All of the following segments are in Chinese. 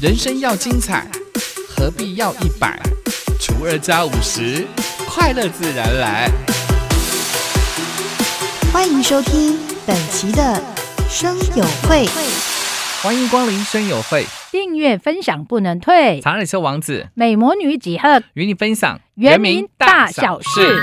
人生要精彩，何必要一百除二加五十，快乐自然来。欢迎收听本期的生友会，欢迎光临生友会，订阅分享不能退。查理车王子美魔女几何与你分享原名大小事。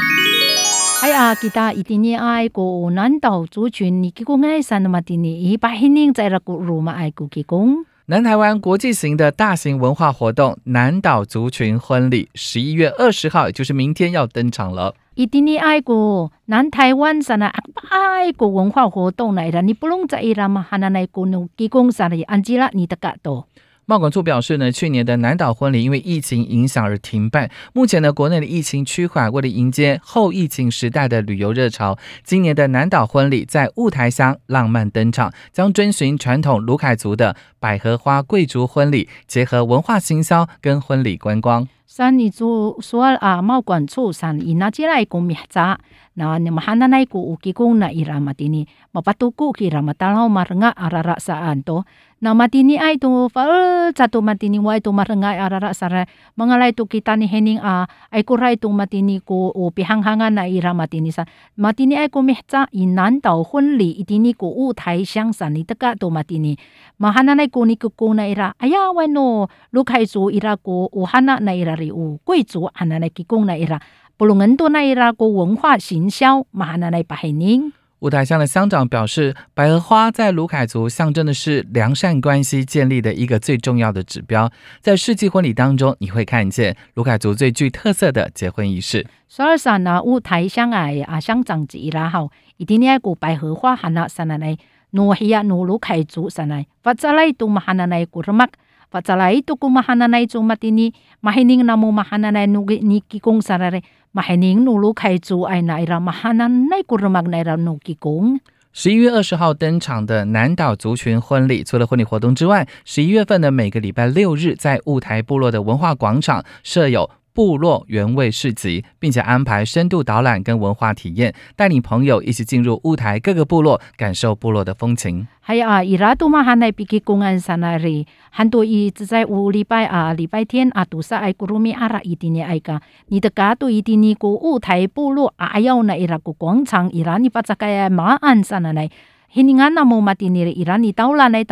哎呀，kita itini ai ko nandau zu chun ni ki ko ngai san ma tini i ba hining zai ra ko ru ma ai ko ki kong。南台湾国际型的大型文化活动——南岛族群婚礼，十一月二十号，也就是明天要登场了。伊丁尼爱国南台湾啥那爱国文化活动来的，你不用在意啦嘛，哈那爱国农基公啥的安吉拉，你的噶多。茂管处表示呢，去年的南岛婚礼因为疫情影响而停办。目前呢，国内的疫情趋缓，为了迎接后疫情时代的旅游热潮，今年的南岛婚礼在雾台乡浪漫登场，将遵循传统卢凯族的百合花贵族婚礼，结合文化行销跟婚礼观光。三你做说啊，贸管处三伊那接来讲咩杂？那你们汉那来ku uki kung na ira matini mapatuku kira matalaw marenga arara saan to na matini ay to fal satu matini wa to marenga arara sara mangalay to kita ni hening a ay kuray to matini ko o pihanghangan na ira matini sa matini ay ko mihta inan tao 婚礼 itini ko u tai xiang san ni teka to matini mahana na ko ni ko na ira aya wano lukai zu ira ko uhana na ira ri u 贵族 ana na kikong na ira 布隆恩多那伊拉国文化行销马那来巴海宁。五台乡的乡长表示，百合花在卢凯族象征的是良善关系建立的一个最重要的指标。在世纪婚礼当中，你会看见卢凯族最具特色的结婚仪式。所以说呢，五台乡啊啊乡长一啦吼，一定要过百合花喊那上来，努希亚努卢凯族上来，发再来都马喊那来古什么？Pacalai tu ku mahananay chu matini mahining na mo mahananay nugi ni kikong sarare mahining nulu kai chu ay naira mahananay kurumag naira nu kikong。十一月二十号登场的南岛族群婚礼，除了婚礼活动之外，十一月份的每个礼拜六日，在雾台部落的文化广场设有。部落原味市集，并且安排深度导览跟文化体验，带领朋友一起进入乌台各个部落，感受部落的风情。还有啊，伊拉都嘛喊来比基公安山那里，很多伊只在五礼拜啊，礼拜天啊，都是爱古鲁米阿拉一定的爱个，你的家都一定尼个雾台部落啊，要那伊拉个广场，伊拉你把这个马鞍山那里。hiningan na mo matiniri irani patakaya ma'an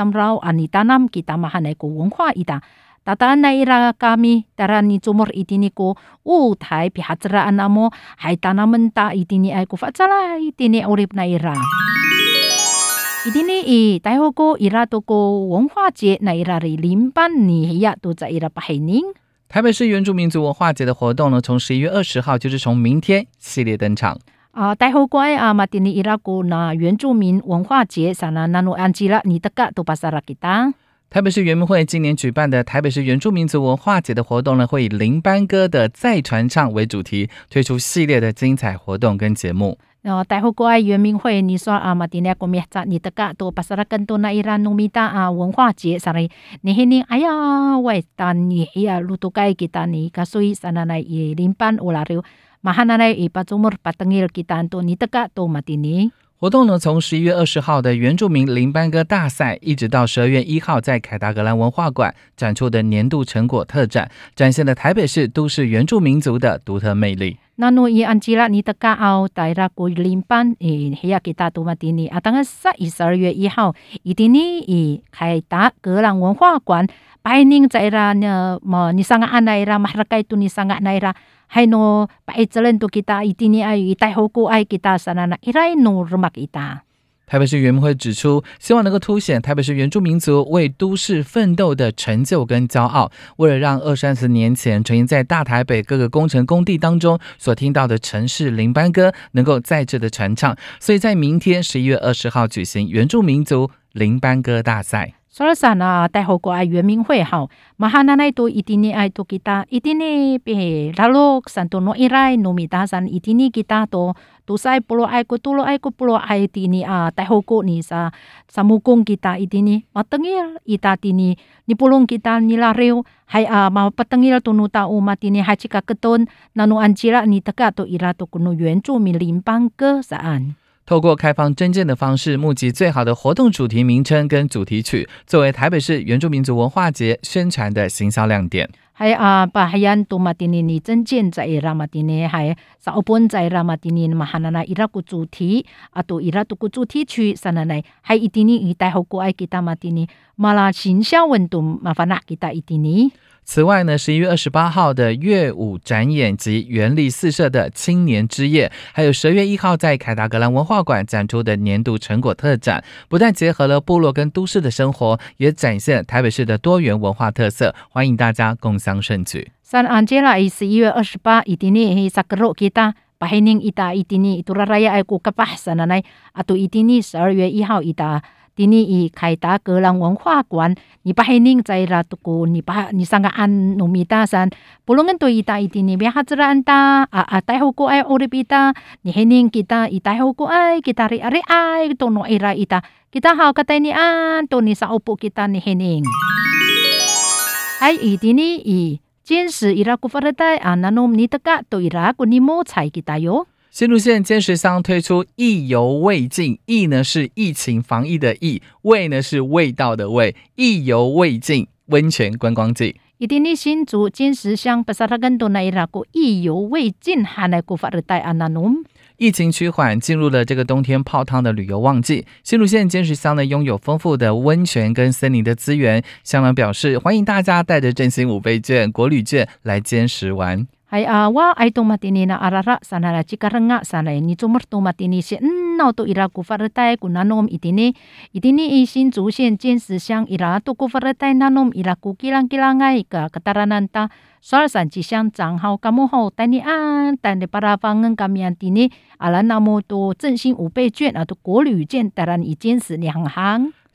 Sanari. 达达那伊拉嘎咪，达拉尼祖母伊蒂尼古乌台比哈兹拉安阿莫，还达纳们达伊蒂尼爱古法扎拉伊蒂尼奥利那伊拉。伊蒂尼伊大火锅伊拉多个文化节那伊拉的零八尼亚都在伊拉巴海宁。台北市原住民族文化节的活动呢，从十一月二十号就是从明天系列登场。啊，大好乖啊！马蒂尼伊拉古那原住民文化节，萨拉那诺安吉拉尼德嘎都巴萨拉给当。台北市原民会今年举办的台北市原住民族文化节的活动呢，会以林班歌的再传唱为主题，推出系列的精彩活动跟节目。哦，待会过来原民会，你说啊，马丁尼国面在你的个多巴萨拉更多那伊拉努米达啊文化节上来，你嘿你哎呀，喂，但你呀路途该给但你，所以 sana na i limpan ularyo mahana na i patumur patangil kita to ni teka to matini。活动呢，从十一月二十号的原住民林班歌大赛，一直到十二月一号在凯达格兰文化馆展出的年度成果特展，展现了台北市都市原住民族的独特魅力。那诺伊安吉拉尼的加奥带拉古林班诶，黑亚吉大杜马蒂尼啊，当然十一十二月一号，一定呢以凯达格兰文化馆拜宁在拉呢么，你上个安奈拉马拉盖杜你上个奈拉。hay no paitsalan to kita itini ay itay hoku ay kita sana na iray no rumak ita。台北市原民会指出，希望能够凸显台北市原住民族为都市奋斗的成就跟骄傲。为了让二三十年前曾经在大台北各个工程工地当中所听到的城市林班歌能够再次的传唱，所以在明天十一月二十号举行原住民族林班歌大赛。所以说呢，待会过爱原民会哈，马哈那奈都一定呢爱都 kita，一定呢别拉洛山多诺伊来努米达山一定呢 kita 都都 sai pulo ai ko tulo ai ko pulo ai tini a tai hoko ni sa samukong kita itini matengil ita tini ni pulong kita ni lareu hai a ma patengil tunu ta u matini hachika keton nanu anjira ni teka to ira to kuno yuan zu mi limpang ke saan 透过开放征件的方式，募集最好的活动主题名称跟主题曲，作为台北市原住民族文化节宣传的行销亮点。还啊，把海洋多马蒂尼尼证件在伊拉马蒂尼，还 sa opon 在伊拉马蒂尼嘛哈那那伊拉个主题，啊都伊拉都个主题曲，sa na na 还一定尼伊带好过爱 kita 马蒂尼，马拉行销运动麻烦那 kita 一定尼。此外呢，十一月二十八号的乐舞展演及原力四社的青年之夜，还有十月一号在凯达格兰文化馆展出的年度成果特展，不但结合了部落跟都市的生活，也展现台北市的多元文化特色，欢迎大家共襄盛举。三安杰拉十一月二十八，一定尼萨克罗 kita。Pahining ita itini itura raya ay ku kapah sananay ato itini 十二月一号 ita 迪尼以凯达格兰文化馆，你把黑宁在拉杜古，你把你上个安努米大山，不论跟对伊达伊迪尼别哈子安达啊啊，带好过爱欧里比达，你黑宁吉达伊带好过爱吉达里阿里爱多诺伊拉伊达，吉达好个带你安，多你上欧布吉达你黑宁，还伊迪尼以坚持伊拉古法的带啊，那侬尼特个对伊拉古尼莫采吉达哟。新竹县坚石乡推出意犹未尽，意呢是疫情防疫的意，味呢是味道的味，意犹未尽温泉观光季。一定的新竹坚石乡不萨他更多那伊拉个意犹未尽，还来古法的带安那侬。疫情趋缓，进入了这个冬天泡汤的旅游旺季。新竹县坚石乡呢，拥有丰富的温泉跟森林的资源，乡长表示欢迎大家带着振兴五倍券、国旅券来坚石玩。Hai awa ai to matini na arara sana la chikarenga sana ni chumur to matini se nao to ira ku faratai ku nanom itini itini i sin zu sian jian si xiang ira to ku faratai nanom ira ku kilang kilangai ka kataranan ta soal san ji xiang zang hao kamu hao tai ni an tai ni para fangen kami antini ala namo to 振兴五倍券啊，to 国旅券当然已经是两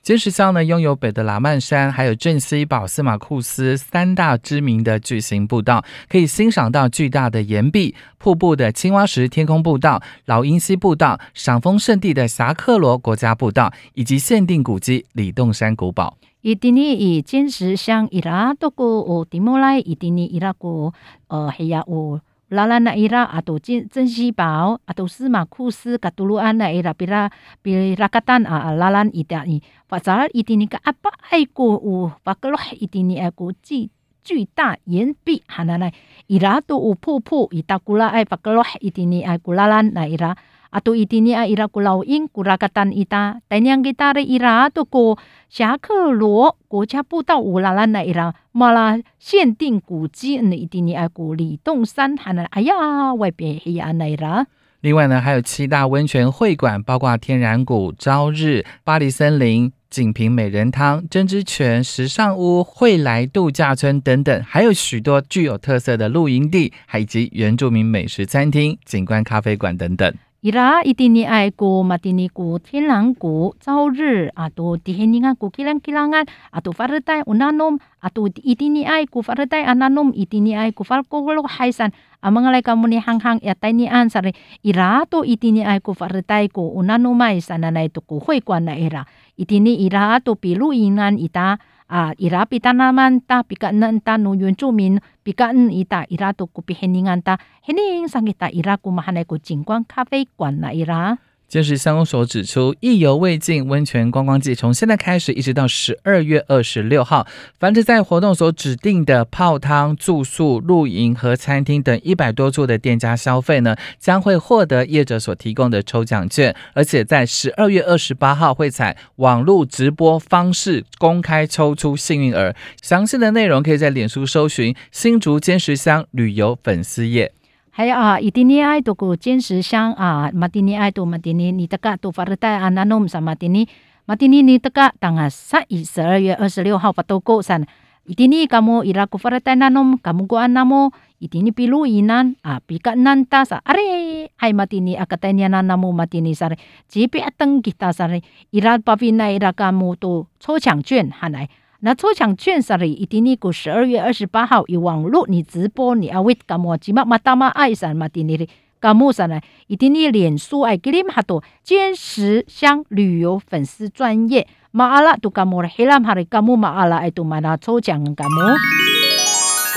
行。坚石乡呢，拥有北的拉曼山，还有镇西堡、司马库斯三大知名的巨型步道，可以欣赏到巨大的岩壁、瀑布的青蛙石天空步道、老鹰溪步道、赏枫圣地的侠客罗国家步道，以及限定古迹李洞山古堡。伊丁尼以坚石乡伊拉多个哦，蒂莫来伊丁尼伊拉个呃，还有。拉拉那伊拉阿都珍珍稀宝阿都斯马库斯卡杜鲁安那伊拉比拉比拉卡丹啊拉兰伊达伊，或者伊丁尼个阿巴爱过有巴格洛伊丁尼爱过巨巨大岩壁，哈那那伊拉都有瀑布，伊达古拉爱巴格洛伊丁尼爱古拉兰那伊拉。Atau itini a ira kulau in kurakatan ita tanyang kita re ira to ko 侠客罗国家步道乌拉拉那伊拉马拉限定古迹呢一定你爱古李洞山还能哎呀外边黑呀那伊拉。另外呢，还有七大温泉会馆，包括天然谷、朝日、巴黎森林、锦屏美人汤、针织泉、时尚屋、惠来度假村等等，还有许多具有特色的露营地，还以及原住民美食餐厅、景观咖啡馆等等。伊拉一定尼爱古马丁尼古天然古朝日啊，都迪黑尼啊古吉朗吉朗啊，啊都发热带乌纳诺啊都一定尼爱古发热带阿纳诺，一定尼爱古发古古洛海山啊，蒙个来讲，我们行行也带尼安啥嘞？伊拉都一定尼爱古发热带古乌纳诺麦山啊，来都古会馆来伊拉，一定尼伊拉都比如音安伊达。啊，伊拉比达那曼达比格嫩达努原住民比格嗯伊达伊拉都古比黑宁安达黑宁上个达伊拉古马哈奈古景观咖啡馆啦伊拉。监视乡公所指出，意犹未尽温泉观光季从现在开始，一直到十二月二十六号，凡是在活动所指定的泡汤、住宿、露营和餐厅等一百多处的店家消费呢，将会获得业者所提供的抽奖券，而且在十二月二十八号会采网络直播方式公开抽出幸运儿。详细的内容可以在脸书搜寻新竹坚石乡旅游粉丝页。哎呀啊！伊丁尼爱到个坚石乡啊，马丁尼爱到马丁尼，你得噶到法拉带啊，那侬唔是马丁尼，马丁尼你得噶当阿十十二月二十六号发到个噻。伊丁尼噶么伊拉古法拉代那侬，噶么过阿那莫伊丁尼比如伊南啊，比格南打啥？阿嘞，哎马丁尼阿格带尼阿那莫马丁尼啥嘞？只别登吉他啥嘞？伊拉巴比奈伊拉噶么都超强卷哈内。那抽奖券上里一定你过十二月二十八号有网络你直播你啊为干么？起码嘛大妈爱上嘛的你的干么上来？一定你脸书爱给你们哈多坚实乡旅游粉丝专业马阿拉都干么了？黑蓝哈的干么马阿拉爱都买那抽奖干么？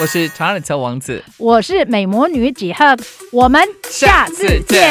我是长耳车王子，我是美魔女几何，我们下次见。